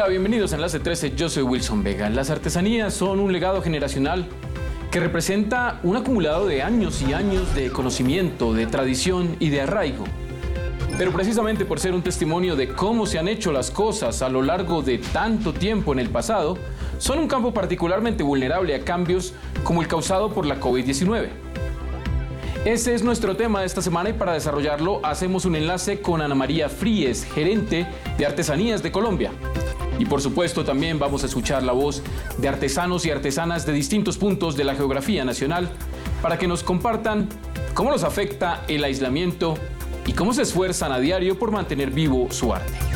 Hola, bienvenidos a Enlace 13, yo soy Wilson Vega. Las artesanías son un legado generacional que representa un acumulado de años y años de conocimiento, de tradición y de arraigo. Pero precisamente por ser un testimonio de cómo se han hecho las cosas a lo largo de tanto tiempo en el pasado, son un campo particularmente vulnerable a cambios como el causado por la COVID-19. Ese es nuestro tema de esta semana y para desarrollarlo hacemos un enlace con Ana María Fríes, gerente de Artesanías de Colombia. Y por supuesto también vamos a escuchar la voz de artesanos y artesanas de distintos puntos de la geografía nacional para que nos compartan cómo los afecta el aislamiento y cómo se esfuerzan a diario por mantener vivo su arte.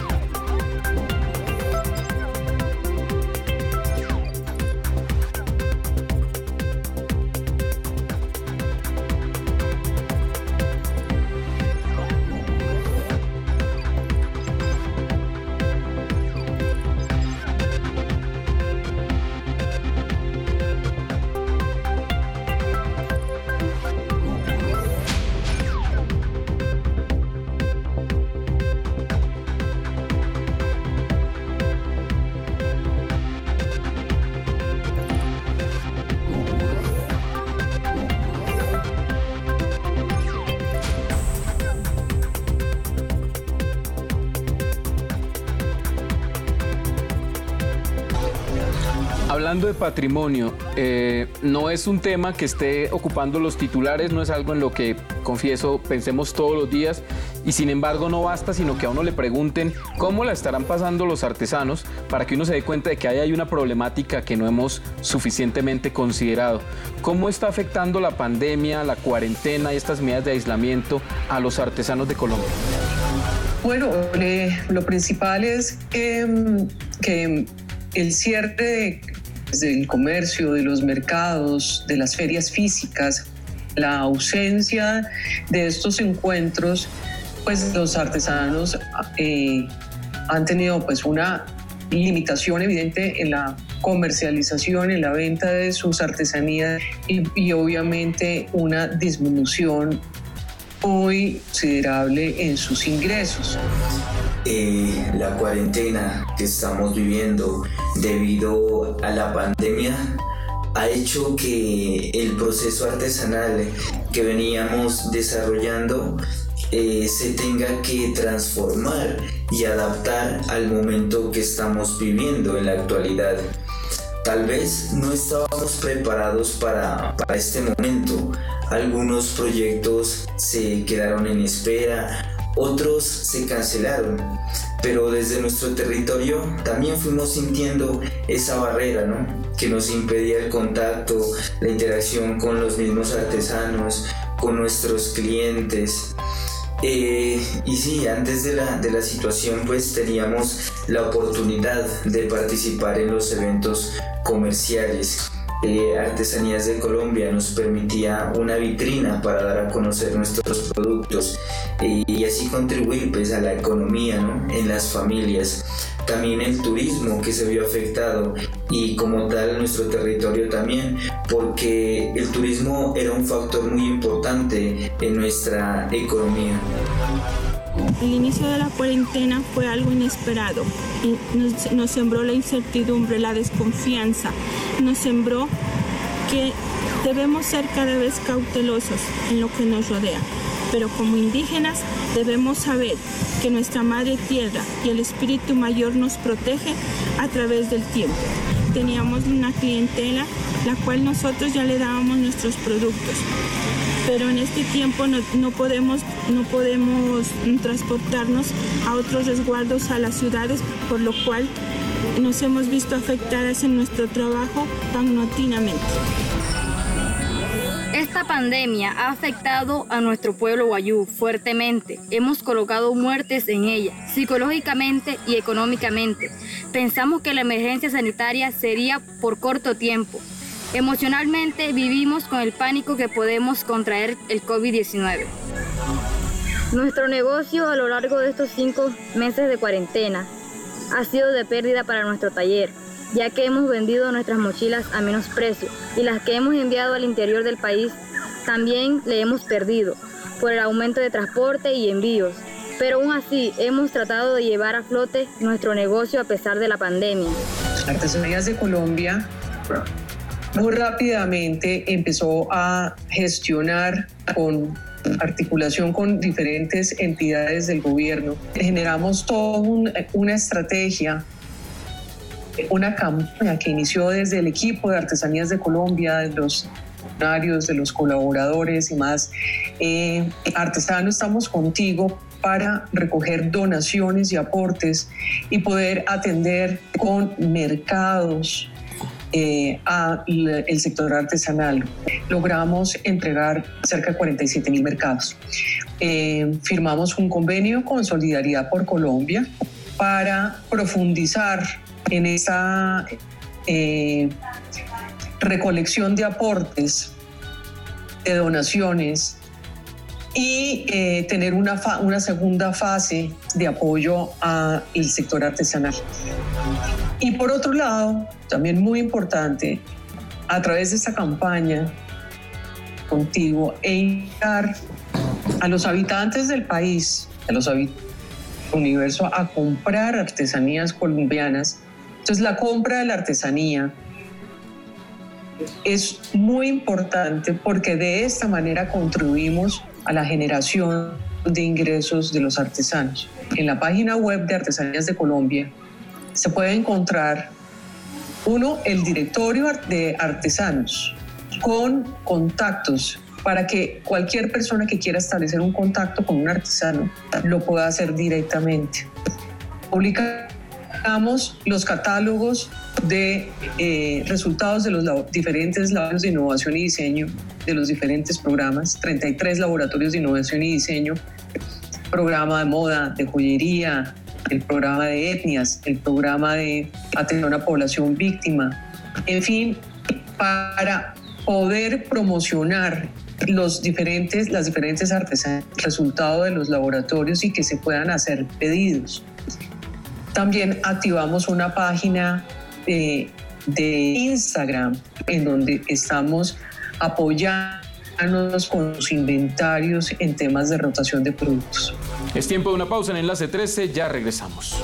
Hablando de patrimonio, eh, no es un tema que esté ocupando los titulares, no es algo en lo que, confieso, pensemos todos los días y sin embargo no basta, sino que a uno le pregunten cómo la estarán pasando los artesanos para que uno se dé cuenta de que ahí hay una problemática que no hemos suficientemente considerado. ¿Cómo está afectando la pandemia, la cuarentena y estas medidas de aislamiento a los artesanos de Colombia? Bueno, eh, lo principal es que, que el cierre de del comercio, de los mercados, de las ferias físicas, la ausencia de estos encuentros, pues los artesanos eh, han tenido pues una limitación evidente en la comercialización, en la venta de sus artesanías y, y obviamente una disminución muy considerable en sus ingresos. Eh, la cuarentena que estamos viviendo debido a la pandemia ha hecho que el proceso artesanal que veníamos desarrollando eh, se tenga que transformar y adaptar al momento que estamos viviendo en la actualidad. Tal vez no estábamos preparados para, para este momento. Algunos proyectos se quedaron en espera, otros se cancelaron, pero desde nuestro territorio también fuimos sintiendo esa barrera, ¿no? Que nos impedía el contacto, la interacción con los mismos artesanos, con nuestros clientes. Eh, y sí, antes de la, de la situación pues teníamos la oportunidad de participar en los eventos comerciales eh, Artesanías de Colombia nos permitía una vitrina para dar a conocer nuestros productos y así contribuir pues, a la economía en las familias. También el turismo que se vio afectado y como tal nuestro territorio también, porque el turismo era un factor muy importante en nuestra economía. El inicio de la cuarentena fue algo inesperado. Nos, nos, sembró la incertidumbre, la desconfianza. Nos sembró que debemos ser cada vez cautelosos en lo que nos rodea. Pero como indígenas debemos saber que nuestra madre tierra y el espíritu mayor nos protege a través del tiempo. Teníamos una clientela la cual nosotros ya le dábamos nuestros productos pero en este tiempo no, podemos, no podemos transportarnos a otros resguardos a las ciudades, por lo cual nos hemos visto afectadas en nuestro trabajo paulatinamente. Esta pandemia ha afectado a nuestro pueblo guayú fuertemente. Hemos colocado muertes en ella, psicológicamente y económicamente. Pensamos que la emergencia sanitaria sería por corto tiempo, Emocionalmente vivimos con el pánico que podemos contraer el COVID-19. Nuestro negocio a lo largo de estos cinco meses de cuarentena ha sido de pérdida para nuestro taller, ya que hemos vendido nuestras mochilas a menos precio y las que hemos enviado al interior del país también le hemos perdido por el aumento de transporte y envíos. pero aún así hemos tratado de llevar a flote nuestro negocio a pesar de la pandemia. Artesanías de Colombia muy rápidamente empezó a gestionar con articulación con diferentes entidades del gobierno. Generamos toda una estrategia, una campaña que inició desde el equipo de Artesanías de Colombia, de los de los colaboradores y más. Eh, Artesano, estamos contigo para recoger donaciones y aportes y poder atender con mercados eh, al sector artesanal. Logramos entregar cerca de 47 mil mercados. Eh, firmamos un convenio con Solidaridad por Colombia para profundizar en esa eh, recolección de aportes, de donaciones y eh, tener una, una segunda fase de apoyo al sector artesanal. Y por otro lado, también muy importante, a través de esta campaña contigo e invitar a los habitantes del país, a los habitantes del universo, a comprar artesanías colombianas. Entonces la compra de la artesanía es muy importante porque de esta manera contribuimos a la generación de ingresos de los artesanos. En la página web de Artesanías de Colombia se puede encontrar uno, el directorio de artesanos con contactos para que cualquier persona que quiera establecer un contacto con un artesano lo pueda hacer directamente. Publicamos los catálogos de eh, resultados de los diferentes laboratorios de innovación y diseño de los diferentes programas, 33 laboratorios de innovación y diseño, programa de moda, de joyería, el programa de etnias, el programa de atención a población víctima, en fin, para poder promocionar los diferentes, las diferentes artesanías, resultado de los laboratorios y que se puedan hacer pedidos. También activamos una página de, Instagram en donde estamos apoyándonos con los inventarios en temas de rotación de productos. Es tiempo de una pausa en Enlace 13, ya regresamos.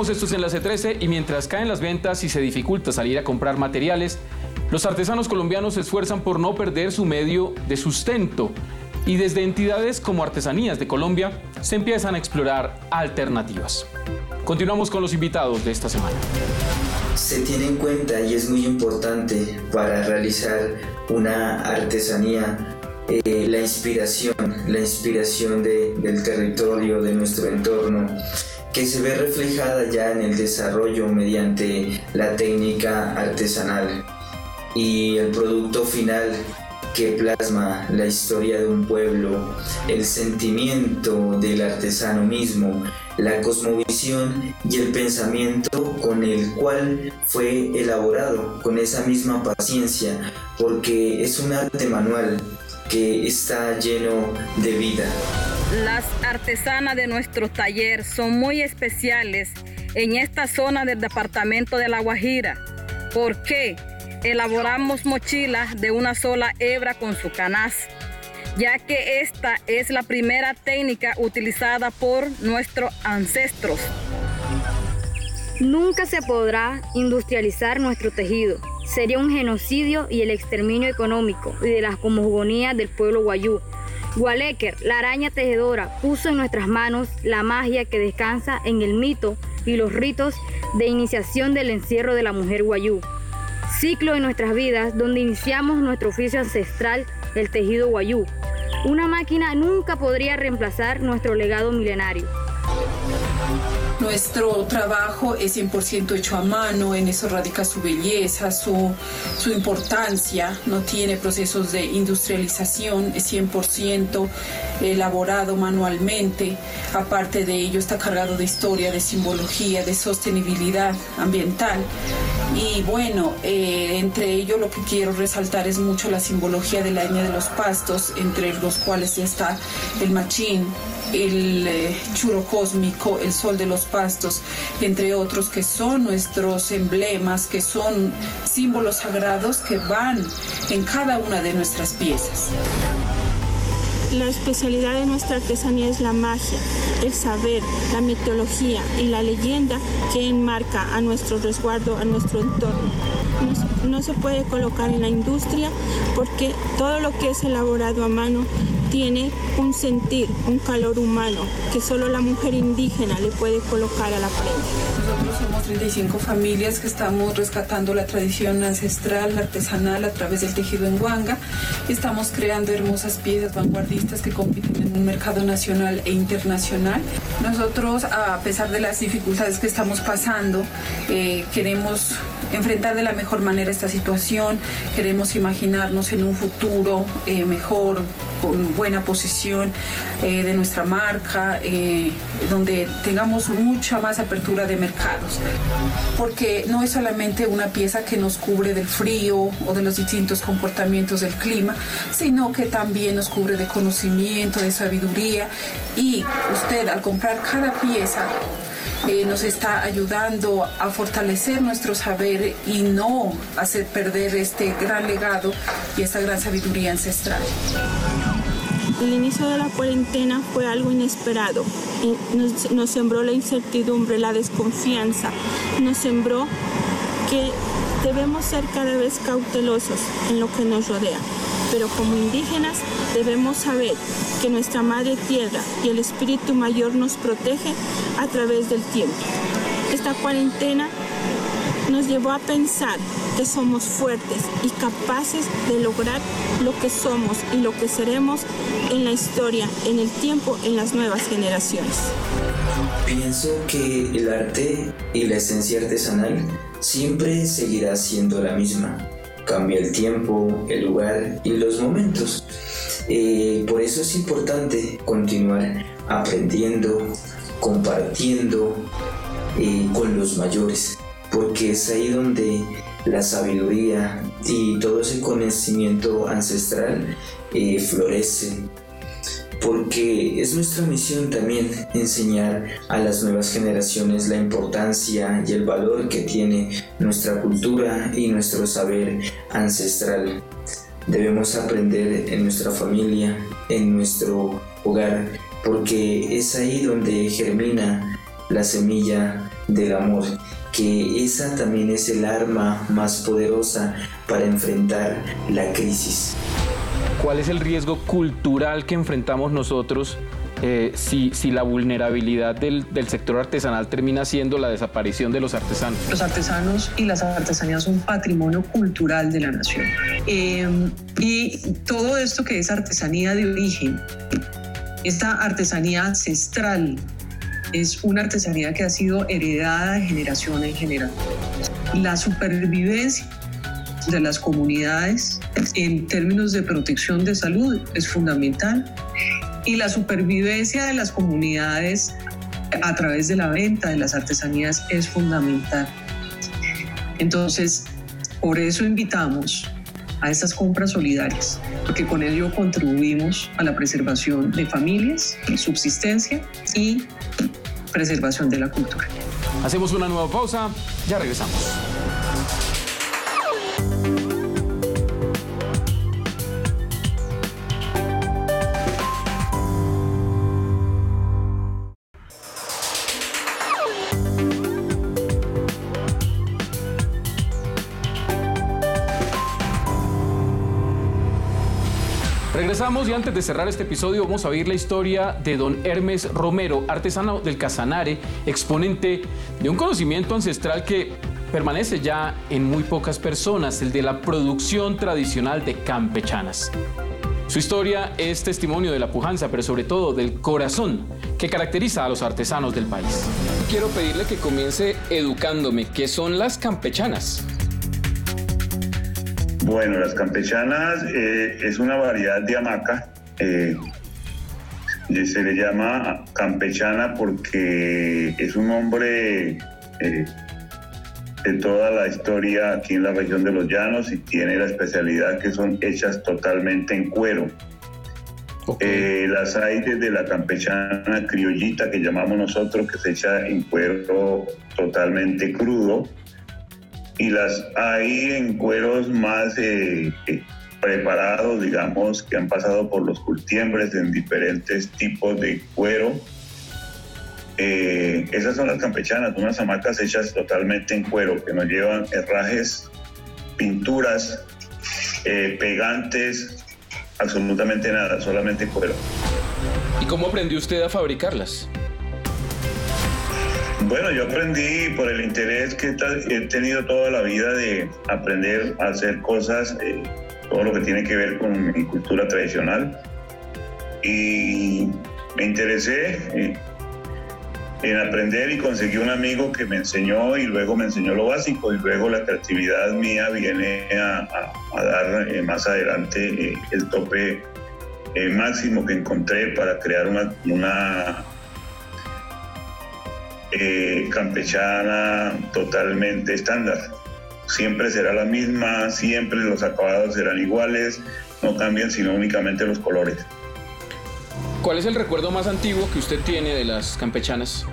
Regresamos, esto es Enlace 13 y mientras caen las ventas y se dificulta salir a comprar materiales, los artesanos colombianos se esfuerzan por no perder su medio de sustento y desde entidades como Artesanías de Colombia se empiezan a explorar alternativas. Continuamos con los invitados de esta semana. Se tiene en cuenta y es muy importante para realizar una artesanía eh, la inspiración, la inspiración del territorio, de nuestro entorno que se ve reflejada ya en el desarrollo mediante la técnica artesanal y el producto final que plasma la historia de un pueblo, el sentimiento del artesano mismo, la cosmovisión y el pensamiento con el cual fue elaborado, con esa misma paciencia, porque es un arte manual que está lleno de vida. Las artesanas de nuestro taller son muy especiales en esta zona del departamento de La Guajira. porque Elaboramos mochilas de una sola hebra con su canaz, ya que esta es la primera técnica utilizada por nuestros ancestros. Nunca se podrá industrializar nuestro tejido. Sería un genocidio y el exterminio económico y de las cosmogonías del pueblo guayú Waleker, la araña tejedora, puso en nuestras manos la magia que descansa en el mito y los ritos de iniciación del encierro de la mujer guayú. Ciclo de nuestras vidas donde iniciamos nuestro oficio ancestral, el tejido guayú. Una máquina nunca podría reemplazar nuestro legado milenario. Nuestro trabajo es 100% hecho a mano, en eso radica su belleza, su, su importancia, no tiene procesos de industrialización, es 100% elaborado manualmente. Aparte de ello está cargado de historia, de simbología, de sostenibilidad ambiental. Y bueno, eh, entre ello lo que quiero resaltar es mucho la simbología de la etnia de los pastos, entre los cuales está el machín, el eh, churo cósmico, el sol de los pastos, entre otros que son nuestros emblemas, que son símbolos sagrados que van en cada una de nuestras piezas. La especialidad de nuestra artesanía es la magia, el saber, la mitología y la leyenda que enmarca a nuestro resguardo, a nuestro entorno. No, se puede colocar en la industria porque todo lo que es elaborado a mano tiene un sentir, un calor humano que solo la mujer indígena le puede colocar a la prenda. Nosotros somos 35 familias que estamos rescatando la tradición ancestral, artesanal a través del tejido en Huanga. Estamos creando hermosas piezas vanguardistas que compiten en un mercado nacional e internacional. Nosotros, a pesar de las dificultades que estamos pasando, eh, queremos enfrentar de la mejor manera esta situación, queremos imaginarnos en un futuro eh, mejor, con buena posición eh, de nuestra marca, eh, donde tengamos mucha más apertura de mercados. Porque no es solamente una pieza que nos cubre del frío o de los distintos comportamientos del clima, sino que también nos cubre de conocimiento, de sabiduría. Y usted al comprar cada pieza eh, nos está ayudando a fortalecer nuestro saber y no hacer perder este gran legado y esta gran sabiduría ancestral. El inicio de la cuarentena fue algo inesperado. Nos, nos sembró la incertidumbre, la desconfianza. Nos sembró que debemos ser cada vez cautelosos en lo que nos rodea. Pero como indígenas debemos saber que nuestra madre tierra y el espíritu mayor nos protege a través del tiempo. Esta cuarentena nos llevó a pensar que somos fuertes y capaces de lograr lo que somos y lo que seremos en la historia, en el tiempo, en las nuevas generaciones. Pienso que el arte y la esencia artesanal siempre seguirá siendo la misma. Cambia el tiempo, el lugar y los momentos. Eh, por eso es importante continuar aprendiendo, compartiendo eh, con los mayores, porque es ahí donde la sabiduría y todo ese conocimiento ancestral eh, florece porque es nuestra misión también enseñar a las nuevas generaciones la importancia y el valor que tiene nuestra cultura y nuestro saber ancestral. Debemos aprender en nuestra familia, en nuestro hogar, porque es ahí donde germina la semilla del amor, que esa también es el arma más poderosa para enfrentar la crisis. ¿Cuál es el riesgo cultural que enfrentamos nosotros eh, si, si, la vulnerabilidad del, del, sector artesanal termina siendo la desaparición de los artesanos? Los artesanos y las artesanías son patrimonio cultural de la nación. Eh, y todo esto que es artesanía de origen, esta artesanía ancestral, es una artesanía que ha sido heredada de generación en generación. La supervivencia de las comunidades en términos de protección de salud es fundamental y la supervivencia de las comunidades a través de la venta de las artesanías es fundamental. Entonces, por eso invitamos a estas compras solidarias, porque con ello contribuimos a la preservación de familias, subsistencia y preservación de la cultura. Hacemos una nueva pausa, ya regresamos. Regresamos y antes de cerrar este episodio vamos a oír la historia de don Hermes Romero, artesano del Casanare, exponente de un conocimiento ancestral que permanece ya en muy pocas personas, el de la producción tradicional de campechanas. Su historia es testimonio de la pujanza, pero sobre todo del corazón que caracteriza a los artesanos del país. quiero pedirle que comience educándome. ¿Qué son las campechanas? Bueno, las campechanas eh, es una variedad de hamaca. Eh, se le llama campechana porque es un nombre eh, de toda la historia aquí en la región de los llanos y tiene la especialidad que son hechas totalmente en cuero. Eh, las hay desde la campechana criollita que llamamos nosotros, que se echa en cuero totalmente crudo, y las hay en cueros más eh, eh, preparados, digamos, que han pasado por los cultiembres en diferentes tipos de cuero. esas son las campechanas, unas hamacas hechas totalmente en cuero, que no llevan herrajes, pinturas, pegantes, absolutamente nada, solamente cuero. ¿Y cómo aprendió usted a fabricarlas? Bueno, yo aprendí por el interés que he tenido toda la vida de aprender a hacer cosas, eh, todo lo que tiene que ver con mi cultura tradicional. Y me interesé, eh, en aprender y conseguí un amigo que me enseñó y luego me enseñó lo básico y luego la creatividad mía viene a, dar eh, más adelante el tope máximo que encontré para crear una campechana totalmente estándar. Siempre será la misma, siempre los acabados serán iguales, no cambian sino únicamente los colores. ¿Cuál es el recuerdo más antiguo que usted tiene de las campechanas?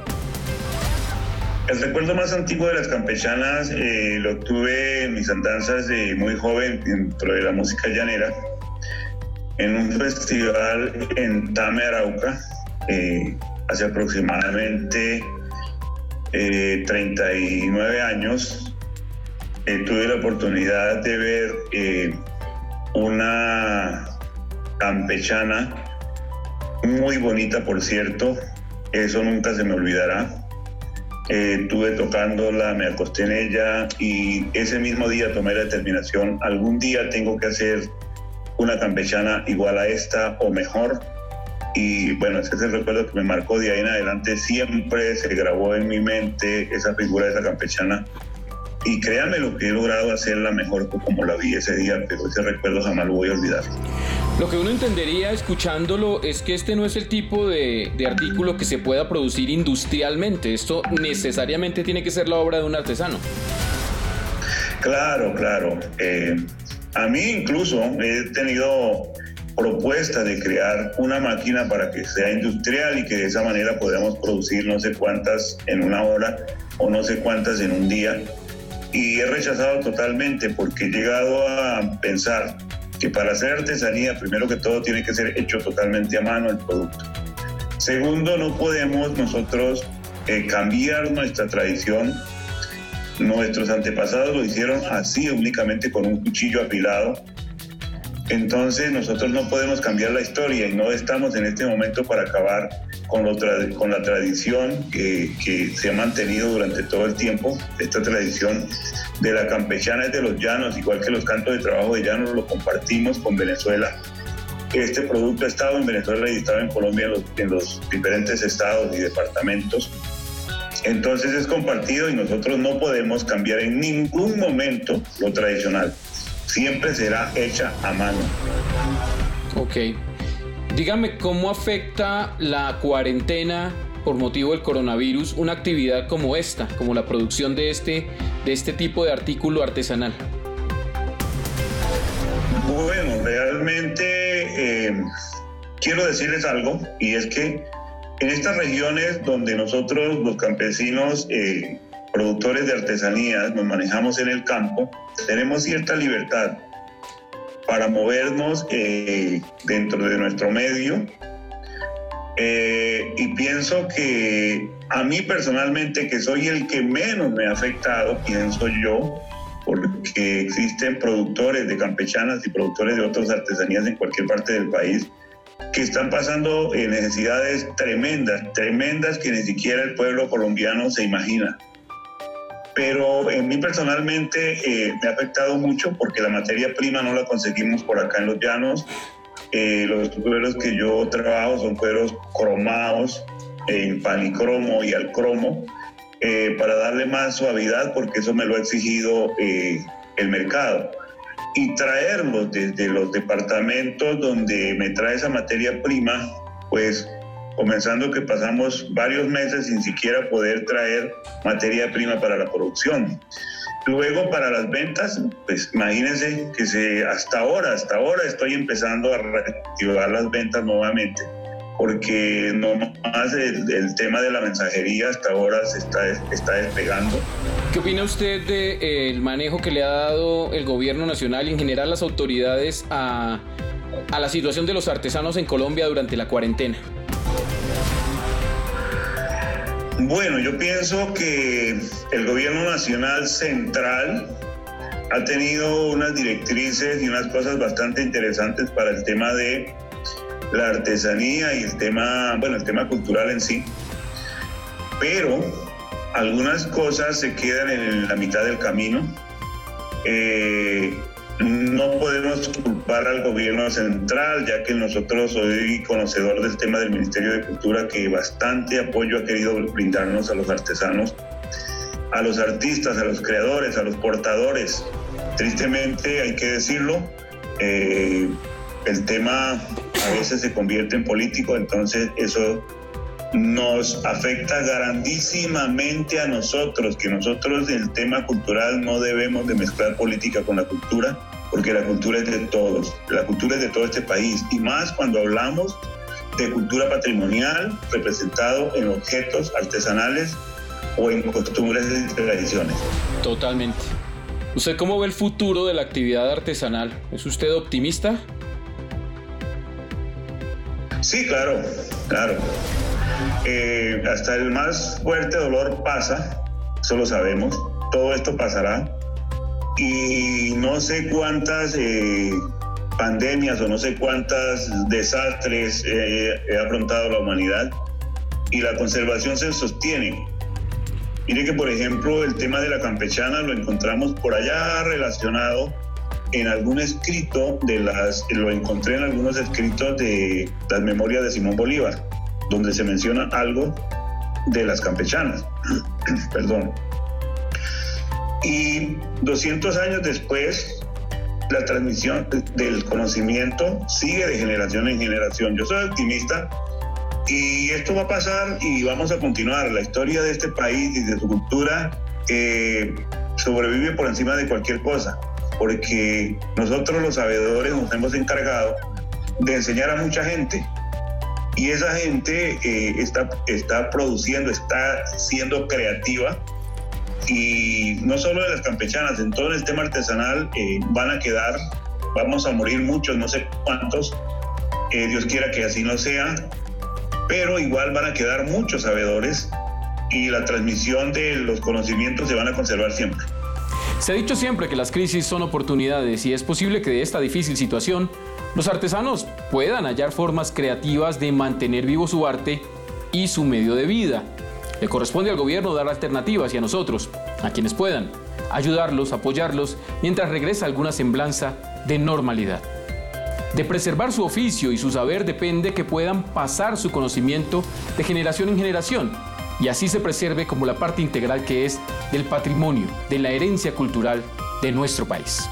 El recuerdo más antiguo de las campechanas eh, lo tuve en mis andanzas de muy joven dentro de la música llanera, en un festival en Tame, Arauca, eh, hace aproximadamente 39 eh, años. tuve la oportunidad de ver una campechana muy bonita, por cierto. Eso nunca se me olvidará. Eh, estuve tocándola, me acosté en ella y ese mismo día tomé la determinación, algún día tengo que hacer una campechana igual a esta o mejor. Y bueno, ese es el recuerdo que me marcó de ahí en adelante. Siempre se grabó en mi mente esa figura de esa campechana. Y créanme lo que he logrado hacerla mejor como la vi ese día, pero ese recuerdo jamás lo voy a olvidar. Lo que uno entendería escuchándolo es que este no es el tipo de, artículo que se pueda producir industrialmente. Esto necesariamente tiene que ser la obra de un artesano. Claro, claro. Eh, a mí incluso he tenido propuesta de crear una máquina para que sea industrial y que de esa manera podamos producir no sé cuántas en una hora o no sé cuántas en un día. Y he rechazado totalmente porque he llegado a pensar que para hacer artesanía, primero que todo, tiene que ser hecho totalmente a mano el producto. Segundo, no podemos nosotros eh, cambiar nuestra tradición. Nuestros antepasados lo hicieron así, únicamente con un cuchillo afilado. Entonces nosotros no podemos cambiar la historia y no estamos en este momento para acabar con, la tradición que, se ha mantenido durante todo el tiempo, esta tradición de la campechana de los llanos, igual que los cantos de trabajo de llanos, lo compartimos con Venezuela. Este producto ha estado en Venezuela y estaba en Colombia en los diferentes estados y departamentos. Entonces es compartido y nosotros no podemos cambiar en ningún momento lo tradicional. Siempre será hecha a mano. Ok. Dígame cómo afecta la cuarentena por motivo del coronavirus una actividad como esta, como la producción de este, de este tipo de artículo artesanal. Bueno, realmente eh, quiero decirles algo y es que en estas regiones donde nosotros los campesinos eh, productores de artesanías nos manejamos en el campo, tenemos cierta libertad para movernos eh, dentro de nuestro medio. Eh, y pienso que a mí personalmente, que soy el que menos me ha afectado, pienso yo, porque existen productores de campechanas y productores de otras artesanías en cualquier parte del país que están pasando eh, necesidades tremendas, tremendas que ni siquiera el pueblo colombiano se imagina pero en mí personalmente eh, me ha afectado mucho porque la materia prima no la conseguimos por acá en los llanos. Eh, los cueros que yo trabajo son cueros cromados en panicromo y al cromo eh, para darle más suavidad, porque eso me lo ha exigido eh, el mercado. Y traerlos desde los departamentos donde me trae esa materia prima, pues comenzando que pasamos varios meses sin siquiera poder traer materia prima para la producción. Luego para las ventas, pues imagínense que se, hasta ahora, hasta ahora estoy empezando a reactivar las ventas nuevamente, porque no más el, tema de la mensajería hasta ahora se está, está despegando. ¿Qué opina usted del de, eh, manejo que le ha dado el gobierno nacional y en general las autoridades a, a la situación de los artesanos en Colombia durante la cuarentena? Bueno, yo pienso que el gobierno nacional central ha tenido unas directrices y unas cosas bastante interesantes para el tema de la artesanía y el tema, bueno, el tema cultural en sí. Pero algunas cosas se quedan en la mitad del camino. Eh, no podemos culpar al gobierno central, ya que nosotros soy conocedor del tema del Ministerio de Cultura, que bastante apoyo ha querido brindarnos a los artesanos, a los artistas, a los creadores, a los portadores. Tristemente, hay que decirlo, eh, el tema a veces se convierte en político, entonces eso nos afecta grandísimamente a nosotros, que nosotros el tema cultural no debemos de mezclar política con la cultura, porque la cultura es de todos, la cultura es de todo este país, y más cuando hablamos de cultura patrimonial representado en objetos artesanales o en costumbres y tradiciones. Totalmente. ¿Usted cómo ve el futuro de la actividad artesanal? ¿Es usted optimista? Sí, claro, claro. Eh, hasta el más fuerte dolor pasa, eso lo sabemos, todo esto pasará. Y no sé cuántas eh, pandemias o no sé cuántos desastres eh, ha afrontado la humanidad y la conservación se sostiene. Mire que, por ejemplo, el tema de la campechana lo encontramos por allá relacionado en algún escrito de las, lo encontré en algunos escritos de las memorias de Simón Bolívar donde se menciona algo de las campechanas. Perdón. Y 200 años después, la transmisión del conocimiento sigue de generación en generación. Yo soy optimista y esto va a pasar y vamos a continuar. La historia de este país y de su cultura eh, sobrevive por encima de cualquier cosa, porque nosotros los sabedores nos hemos encargado de enseñar a mucha gente y esa gente eh, está, está produciendo, está siendo creativa y no solo de las campechanas, en todo el tema artesanal eh, van a quedar, vamos a morir muchos, no sé cuántos, eh, Dios quiera que así no sea, pero igual van a quedar muchos sabedores y la transmisión de los conocimientos se van a conservar siempre. Se ha dicho siempre que las crisis son oportunidades y es posible que de esta difícil situación los artesanos puedan hallar formas creativas de mantener vivo su arte y su medio de vida. Le corresponde al gobierno dar alternativas y a nosotros, a quienes puedan, ayudarlos, apoyarlos, mientras regresa alguna semblanza de normalidad. De preservar su oficio y su saber depende que puedan pasar su conocimiento de generación en generación y así se preserve como la parte integral que es del patrimonio, de la herencia cultural de nuestro país.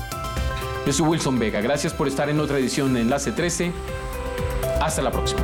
Yo soy Wilson Vega. Gracias por estar en otra edición de Enlace 13. Hasta la próxima.